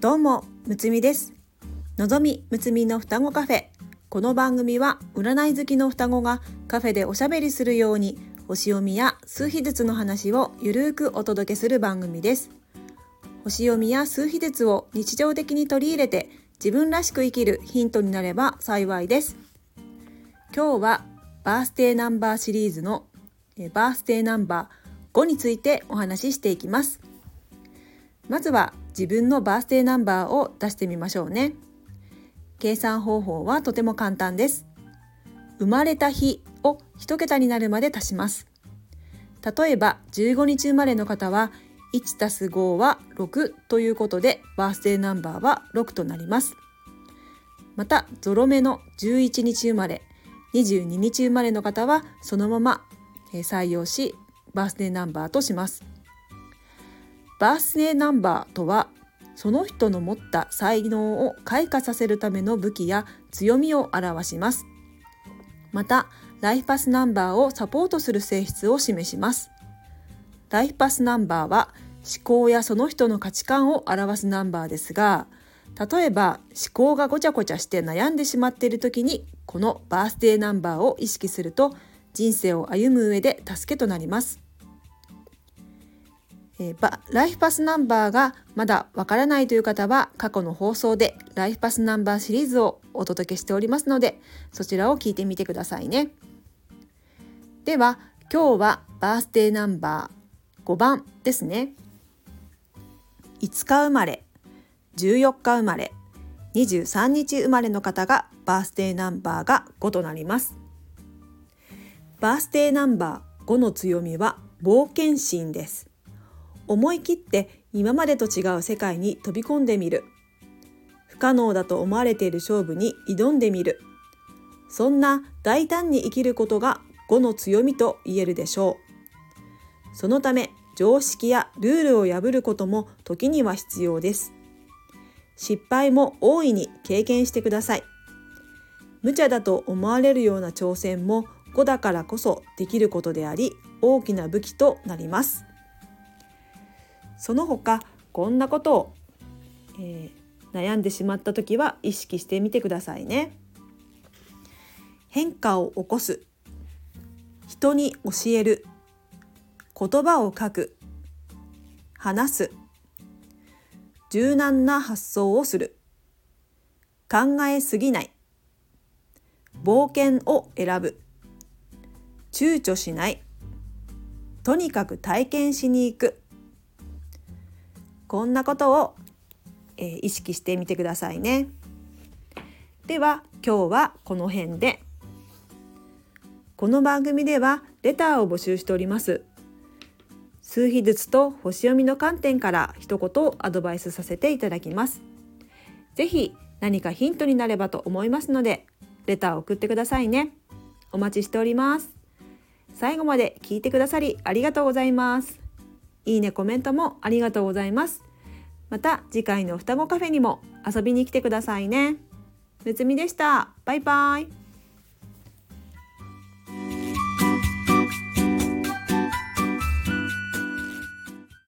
どうもむつみです。のぞみむつみの双子カフェ。この番組は占い好きの双子がカフェでおしゃべりするように星読みや数秘術の話をゆるーくお届けする番組です。星読みや数秘術を日常的に取り入れて自分らしく生きるヒントになれば幸いです。今日はバースデーナンバーシリーズのバースデーナンバー5についてお話ししていきます。まずは自分のバースデーナンバーを出してみましょうね。計算方法はとても簡単です。生まれた日を1桁になるまで足します。例えば15日生まれの方は1たす5は6ということでバースデーナンバーは6となります。またゾロ目の11日生まれ22日生まれの方はそのまま採用しバースデーナンバーとします。バースデーナンバーとはその人の持った才能を開花させるための武器や強みを表します。またライフパスナンバーをサポートする性質を示します。ライフパスナンバーは思考やその人の価値観を表すナンバーですが例えば思考がごちゃごちゃして悩んでしまっている時にこのバースデーナンバーを意識すると人生を歩む上で助けとなります。えー、ライフパスナンバーがまだわからないという方は過去の放送でライフパスナンバーシリーズをお届けしておりますのでそちらを聞いてみてくださいね。では今日はバースデーナンバー5番ですね。5日生まれ14日生まれ23日生まれの方がバースデーナンバーが5となります。バースデーナンバー5の強みは冒険心です。思い切って今までと違う世界に飛び込んでみる。不可能だと思われている勝負に挑んでみる。そんな大胆に生きることが5の強みと言えるでしょう。そのため常識やルールを破ることも時には必要です。失敗も大いに経験してください。無茶だと思われるような挑戦も5だからこそできることであり大きな武器となります。その他こんなことを、えー、悩んでしまった時は意識してみてくださいね。変化を起こす。人に教える。言葉を書く。話す。柔軟な発想をする。考えすぎない。冒険を選ぶ。躊躇しない。とにかく体験しに行く。こんなことを、えー、意識してみてくださいね。では今日はこの辺で。この番組ではレターを募集しております。数秘術と星読みの観点から一言アドバイスさせていただきます。ぜひ何かヒントになればと思いますので、レターを送ってくださいね。お待ちしております。最後まで聞いてくださりありがとうございます。いいね、コメントもありがとうございます。また次回の双子カフェにも遊びに来てくださいね。むつみでした。バイバイ。